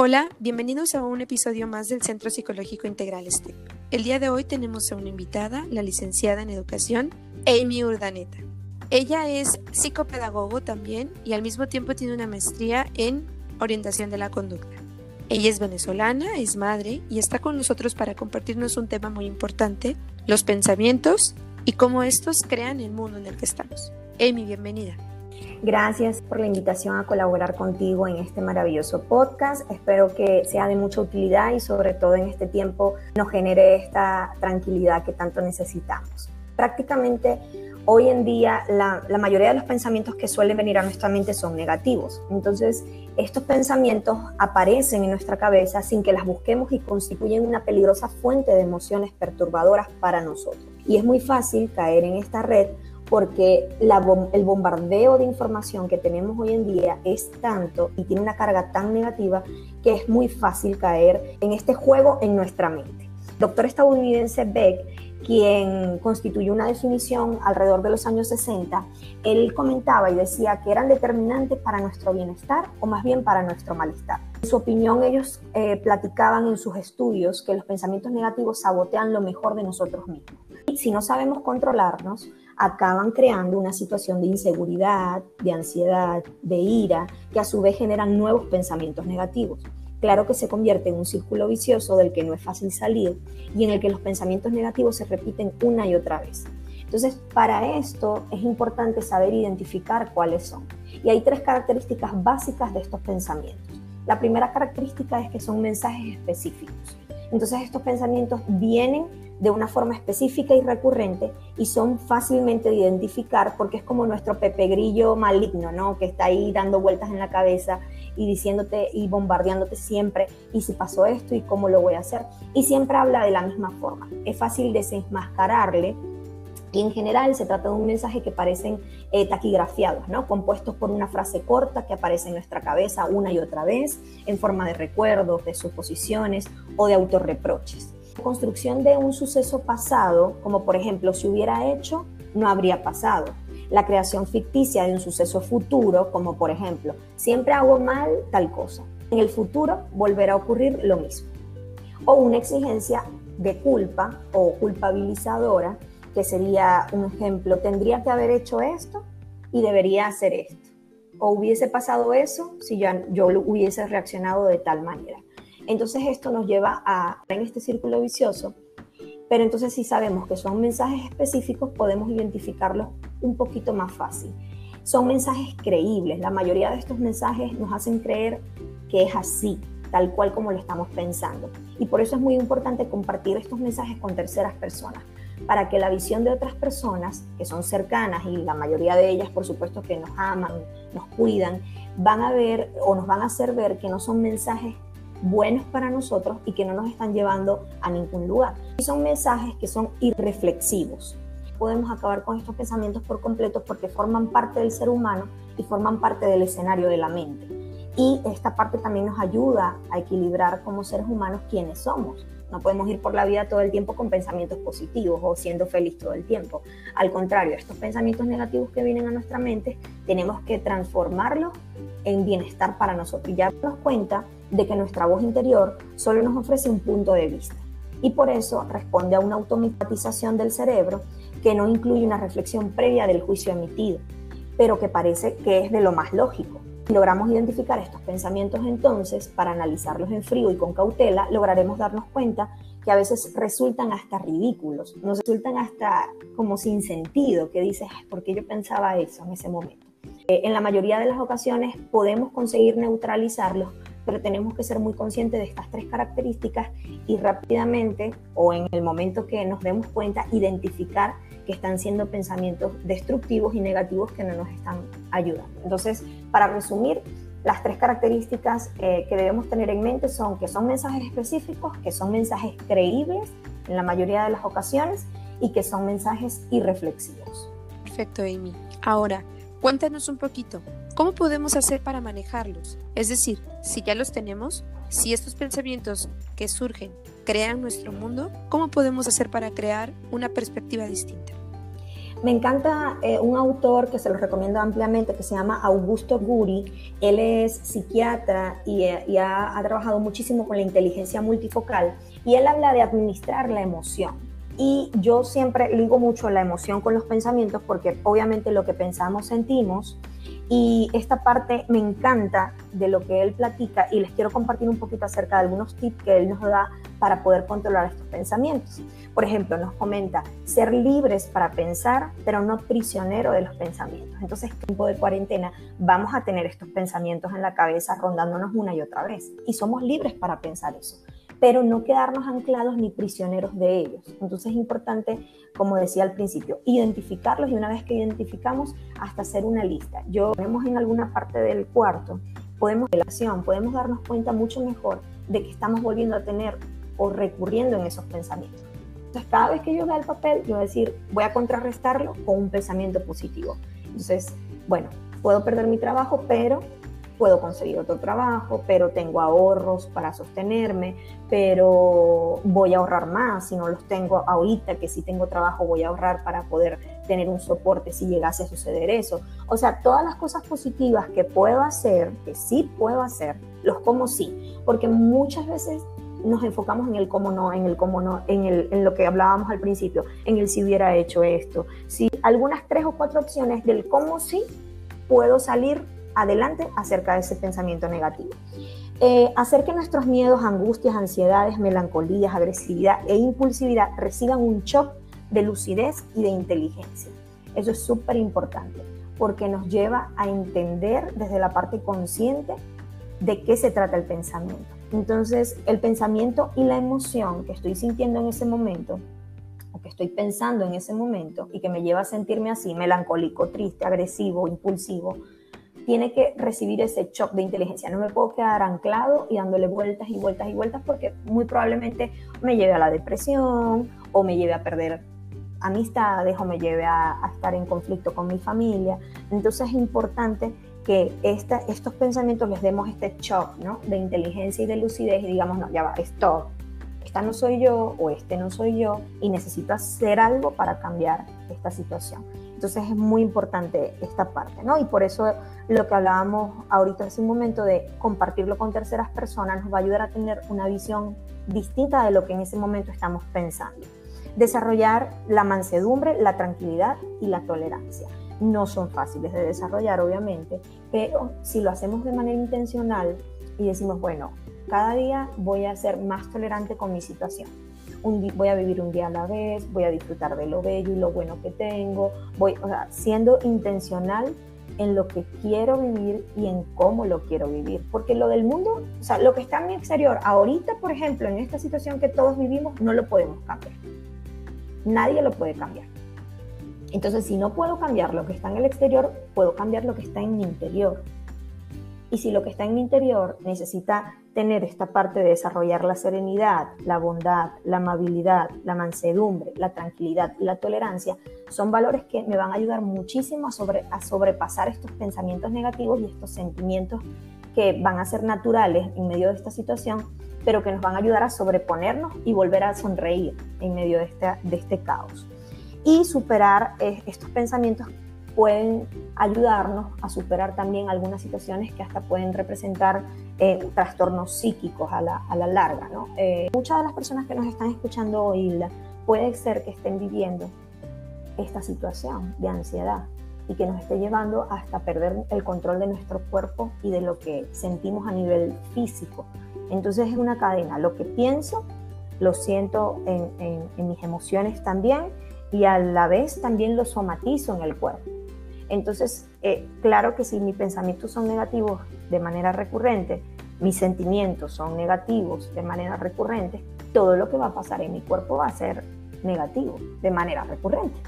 Hola, bienvenidos a un episodio más del Centro Psicológico Integral STEP. El día de hoy tenemos a una invitada, la licenciada en Educación, Amy Urdaneta. Ella es psicopedagogo también y al mismo tiempo tiene una maestría en orientación de la conducta. Ella es venezolana, es madre y está con nosotros para compartirnos un tema muy importante, los pensamientos y cómo estos crean el mundo en el que estamos. Amy, bienvenida. Gracias por la invitación a colaborar contigo en este maravilloso podcast. Espero que sea de mucha utilidad y sobre todo en este tiempo nos genere esta tranquilidad que tanto necesitamos. Prácticamente hoy en día la, mayoría de los pensamientos que suelen venir a nuestra mente son negativos. Entonces estos pensamientos aparecen en nuestra cabeza sin que las busquemos y constituyen una peligrosa fuente de emociones perturbadoras para nosotros. Y es muy fácil caer en esta red porque el bombardeo de información que tenemos hoy en día es tanto y tiene una carga tan negativa que es muy fácil caer en este juego en nuestra mente. Doctor estadounidense Beck, quien constituyó una definición alrededor de los años 60, él comentaba y decía que eran determinantes para nuestro bienestar o más bien para nuestro malestar. En su opinión, ellos eh, platicaban en sus estudios que los pensamientos negativos sabotean lo mejor de nosotros mismos. Y si no sabemos controlarnos, acaban creando una situación de inseguridad, de ansiedad, de ira, que a su vez generan nuevos pensamientos negativos. Claro que se convierte en un círculo vicioso del que no es fácil salir y en el que los pensamientos negativos se repiten una y otra vez. Entonces, para esto es importante saber identificar cuáles son. Y hay tres características básicas de estos pensamientos. La primera característica es que son mensajes específicos. Entonces, estos pensamientos vienen de una forma específica y recurrente y son fácilmente de identificar porque es como nuestro pepe grillo maligno, ¿no? Que está ahí dando vueltas en la cabeza y diciéndote y bombardeándote siempre y si pasó esto y cómo lo voy a hacer. Y siempre habla de la misma forma. Es fácil desenmascararle y en general se trata de un mensaje que parecen eh, taquigrafiados, ¿no? compuestos por una frase corta que aparece en nuestra cabeza una y otra vez, en forma de recuerdos, de suposiciones o de autorreproches construcción de un suceso pasado, como por ejemplo si hubiera hecho, no habría pasado. La creación ficticia de un suceso futuro, como por ejemplo, siempre hago mal tal cosa. En el futuro volverá a ocurrir lo mismo. O una exigencia de culpa o culpabilizadora, que sería un ejemplo, tendría que haber hecho esto y debería hacer esto. O hubiese pasado eso si yo, yo hubiese reaccionado de tal manera. Entonces esto nos lleva a en este círculo vicioso, pero entonces si sabemos que son mensajes específicos, podemos identificarlos un poquito más fácil. Son mensajes creíbles, la mayoría de estos mensajes nos hacen creer que es así, tal cual como lo estamos pensando. Y por eso es muy importante compartir estos mensajes con terceras personas, para que la visión de otras personas, que son cercanas y la mayoría de ellas, por supuesto, que nos aman, nos cuidan, van a ver o nos van a hacer ver que no son mensajes buenos para nosotros y que no nos están llevando a ningún lugar. Y son mensajes que son irreflexivos. Podemos acabar con estos pensamientos por completo porque forman parte del ser humano y forman parte del escenario de la mente. Y esta parte también nos ayuda a equilibrar como seres humanos quiénes somos. No podemos ir por la vida todo el tiempo con pensamientos positivos o siendo feliz todo el tiempo. Al contrario, estos pensamientos negativos que vienen a nuestra mente, tenemos que transformarlos en bienestar para nosotros. Y ya nos cuenta de que nuestra voz interior solo nos ofrece un punto de vista y por eso responde a una automatización del cerebro que no incluye una reflexión previa del juicio emitido, pero que parece que es de lo más lógico. Logramos identificar estos pensamientos entonces, para analizarlos en frío y con cautela, lograremos darnos cuenta que a veces resultan hasta ridículos, nos resultan hasta como sin sentido, que dices, ¿por qué yo pensaba eso en ese momento? Eh, en la mayoría de las ocasiones podemos conseguir neutralizarlos pero tenemos que ser muy conscientes de estas tres características y rápidamente o en el momento que nos demos cuenta identificar que están siendo pensamientos destructivos y negativos que no nos están ayudando. Entonces, para resumir, las tres características eh, que debemos tener en mente son que son mensajes específicos, que son mensajes creíbles en la mayoría de las ocasiones y que son mensajes irreflexivos. Perfecto, Amy. Ahora, cuéntanos un poquito, ¿Cómo podemos hacer para manejarlos? Es decir, si ya los tenemos, si estos pensamientos que surgen crean nuestro mundo, ¿cómo podemos hacer para crear una perspectiva distinta? Me encanta eh, un autor que se lo recomiendo ampliamente que se llama Augusto Guri. Él es psiquiatra y, y ha, ha trabajado muchísimo con la inteligencia multifocal y él habla de administrar la emoción. Y yo siempre ligo mucho la emoción con los pensamientos porque obviamente lo que pensamos sentimos y esta parte me encanta de lo que él platica y les quiero compartir un poquito acerca de algunos tips que él nos da para poder controlar estos pensamientos. Por ejemplo, nos comenta ser libres para pensar, pero no prisionero de los pensamientos. Entonces, en tiempo de cuarentena vamos a tener estos pensamientos en la cabeza rondándonos una y otra vez y somos libres para pensar eso pero no quedarnos anclados ni prisioneros de ellos. Entonces es importante, como decía al principio, identificarlos y una vez que identificamos, hasta hacer una lista. Yo vemos en alguna parte del cuarto, podemos relación, podemos darnos cuenta mucho mejor de que estamos volviendo a tener o recurriendo en esos pensamientos. Entonces, cada vez que yo vea el papel, yo voy a decir, voy a contrarrestarlo con un pensamiento positivo. Entonces, bueno, puedo perder mi trabajo, pero puedo conseguir otro trabajo, pero tengo ahorros para sostenerme, pero voy a ahorrar más si no los tengo ahorita, que si tengo trabajo voy a ahorrar para poder tener un soporte si llegase a suceder eso. O sea, todas las cosas positivas que puedo hacer, que sí puedo hacer, los como sí, porque muchas veces nos enfocamos en el cómo no, en el cómo no, en, el, en lo que hablábamos al principio, en el si hubiera hecho esto. Si algunas tres o cuatro opciones del cómo sí, puedo salir adelante acerca de ese pensamiento negativo. Eh, hacer que nuestros miedos, angustias, ansiedades, melancolías, agresividad e impulsividad reciban un shock de lucidez y de inteligencia. Eso es súper importante porque nos lleva a entender desde la parte consciente de qué se trata el pensamiento. Entonces, el pensamiento y la emoción que estoy sintiendo en ese momento, o que estoy pensando en ese momento, y que me lleva a sentirme así, melancólico, triste, agresivo, impulsivo, tiene que recibir ese shock de inteligencia. No me puedo quedar anclado y dándole vueltas y vueltas y vueltas porque muy probablemente me lleve a la depresión o me lleve a perder amistades o me lleve a, estar en conflicto con mi familia. Entonces es importante que esta, estos pensamientos les demos este shock ¿no? de inteligencia y de lucidez y digamos, no, ya va, stop, esta no soy yo o este no soy yo y necesito hacer algo para cambiar esta situación. Entonces es muy importante esta parte, ¿no? Y por eso lo que hablábamos ahorita hace un momento de compartirlo con terceras personas nos va a ayudar a tener una visión distinta de lo que en ese momento estamos pensando. Desarrollar la mansedumbre, la tranquilidad y la tolerancia. No son fáciles de desarrollar, obviamente, pero si lo hacemos de manera intencional y decimos, bueno, cada día voy a ser más tolerante con mi situación voy a vivir un día a la vez, voy a disfrutar de lo bello y lo bueno que tengo, voy, o sea, siendo intencional en lo que quiero vivir y en cómo lo quiero vivir. Porque lo del mundo, o sea, lo que está en mi exterior, ahorita, por ejemplo, en esta situación que todos vivimos, no lo podemos cambiar. Nadie lo puede cambiar. Entonces, si no puedo cambiar lo que está en el exterior, puedo cambiar lo que está en mi interior. Y si lo que está en mi interior necesita tener esta parte de desarrollar la serenidad, la bondad, la amabilidad, la mansedumbre, la tranquilidad y la tolerancia, son valores que me van a ayudar muchísimo a, sobre, a sobrepasar estos pensamientos negativos y estos sentimientos que van a ser naturales en medio de esta situación, pero que nos van a ayudar a sobreponernos y volver a sonreír en medio de este, de este caos. Y superar eh, estos pensamientos pueden ayudarnos a superar también algunas situaciones que hasta pueden representar eh, trastornos psíquicos a la, a la larga. ¿no? Eh, muchas de las personas que nos están escuchando hoy puede ser que estén viviendo esta situación de ansiedad y que nos esté llevando hasta perder el control de nuestro cuerpo y de lo que sentimos a nivel físico. Entonces es una cadena. Lo que pienso, lo siento en, en, en mis emociones también y a la vez también lo somatizo en el cuerpo. Entonces, eh, claro que si mis pensamientos son negativos de manera recurrente, mis sentimientos son negativos de manera recurrente, todo lo que va a pasar en mi cuerpo va a ser negativo de manera recurrente.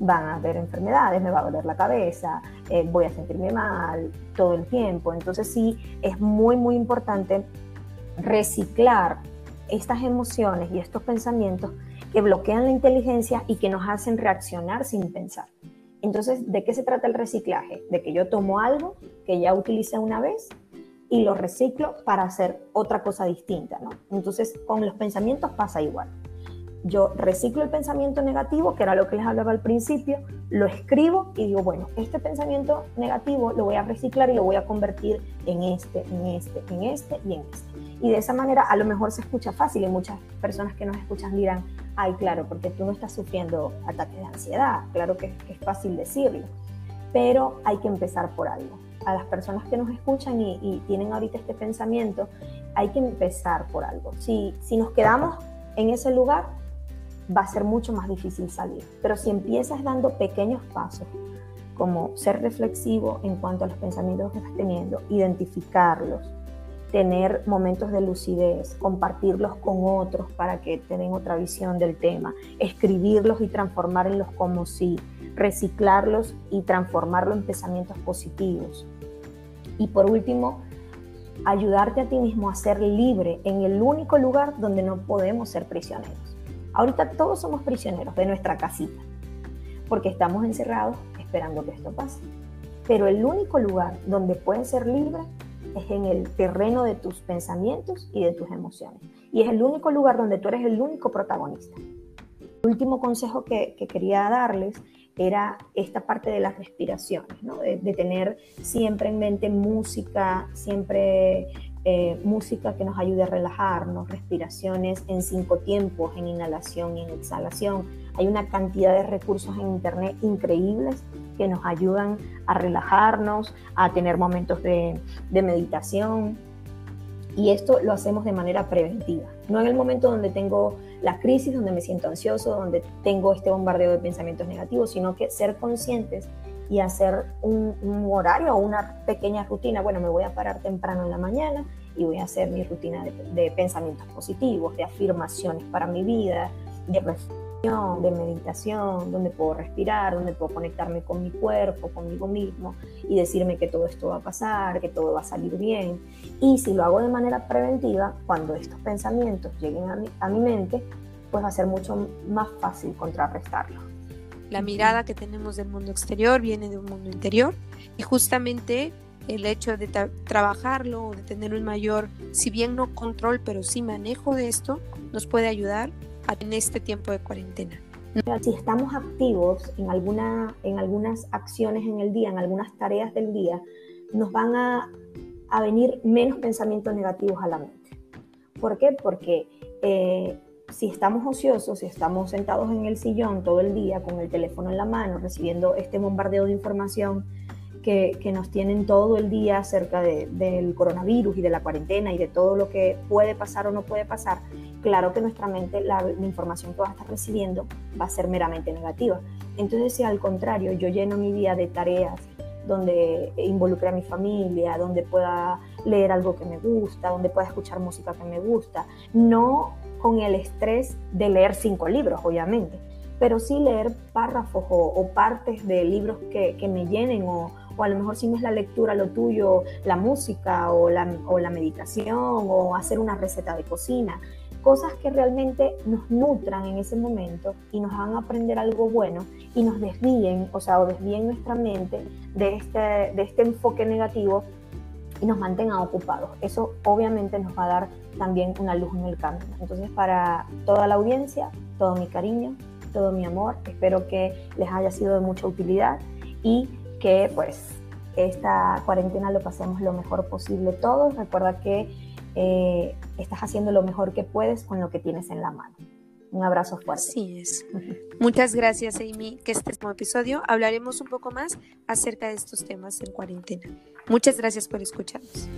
Van a haber enfermedades, me va a doler la cabeza, eh, voy a sentirme mal todo el tiempo. Entonces sí, es muy, muy importante reciclar estas emociones y estos pensamientos que bloquean la inteligencia y que nos hacen reaccionar sin pensar. Entonces, ¿de qué se trata el reciclaje? De que yo tomo algo que ya utilicé una vez y lo reciclo para hacer otra cosa distinta, ¿no? Entonces, con los pensamientos pasa igual. yo reciclo el pensamiento negativo, que era lo que les hablaba al principio, lo escribo y digo, bueno, este pensamiento negativo lo voy a reciclar y lo voy a convertir en este, en este, en este y en este. Y de esa manera a lo mejor se escucha fácil y muchas personas que nos escuchan dirán, ay, claro, porque tú no estás sufriendo ataques de ansiedad, claro que, es fácil decirlo, pero hay que empezar por algo. A las personas que nos escuchan y, y tienen ahorita este pensamiento, hay que empezar por algo. Si, si nos quedamos en ese lugar, va a ser mucho más difícil salir. Pero si empiezas dando pequeños pasos, como ser reflexivo en cuanto a los pensamientos que estás teniendo, identificarlos, tener momentos de lucidez, compartirlos con otros para que tengan otra visión del tema, escribirlos y transformarlos como si, reciclarlos y transformarlos en pensamientos positivos. Y por último, ayudarte a ti mismo a ser libre en el único lugar donde no podemos ser prisioneros. Ahorita todos somos prisioneros de nuestra casita, porque estamos encerrados esperando que esto pase. Pero el único lugar donde puedes ser libre en el terreno de tus pensamientos y de tus emociones. Y es el único lugar donde tú eres el único protagonista. Último consejo que, quería darles era esta parte de las respiraciones, de, tener siempre en mente música, siempre eh, música que nos ayude a relajarnos, respiraciones en cinco tiempos, en inhalación y en exhalación. Hay una cantidad de recursos en Internet increíbles que nos ayudan a relajarnos, a tener momentos de, de meditación. Y esto lo hacemos de manera preventiva, no en el momento donde tengo la crisis, donde me siento ansioso, donde tengo este bombardeo de pensamientos negativos, sino que ser conscientes y hacer un, horario o una pequeña rutina. Bueno, me voy a parar temprano en la mañana y voy a hacer mi rutina de, pensamientos positivos, de afirmaciones para mi vida, de de meditación, donde puedo respirar, donde puedo conectarme con mi cuerpo, conmigo mismo y decirme que todo esto va a pasar, que todo va a salir bien. Y si lo hago de manera preventiva, cuando estos pensamientos lleguen a mi, a mi mente, pues va a ser mucho más fácil contrarrestarlos. La mirada que tenemos del mundo exterior viene de un mundo interior y justamente el hecho de trabajarlo o de tener un mayor, si bien no control, pero sí manejo de esto, nos puede ayudar en este tiempo de cuarentena. Si estamos activos en, alguna, en algunas acciones en el día, en algunas tareas del día, nos van a, a venir menos pensamientos negativos a la mente. ¿Por qué? Porque eh, si estamos ociosos, si estamos sentados en el sillón todo el día con el teléfono en la mano, recibiendo este bombardeo de información que, que nos tienen todo el día acerca de, del coronavirus y de la cuarentena y de todo lo que puede pasar o no puede pasar, claro que nuestra mente, la, información que va a estar recibiendo va a ser meramente negativa. Entonces, si al contrario yo lleno mi día de tareas, donde involucre a mi familia, donde pueda leer algo que me gusta, donde pueda escuchar música que me gusta, no con el estrés de leer cinco libros, obviamente, pero sí leer párrafos o, partes de libros que, me llenen o, a lo mejor si no es la lectura lo tuyo, la música o o la meditación o hacer una receta de cocina, cosas que realmente nos nutran en ese momento y nos hagan aprender algo bueno y nos desvíen, o sea, o desvíen nuestra mente de este, de este enfoque negativo y nos mantengan ocupados. Eso obviamente nos va a dar también una luz en el camino. Entonces, para toda la audiencia, todo mi cariño, todo mi amor, espero que les haya sido de mucha utilidad y que pues esta cuarentena lo pasemos lo mejor posible todos. Recuerda que eh, estás haciendo lo mejor que puedes con lo que tienes en la mano. Un abrazo fuerte. Así es. Muchas gracias, Amy, que este episodio hablaremos un poco más acerca de estos temas en cuarentena. Muchas gracias por escucharnos.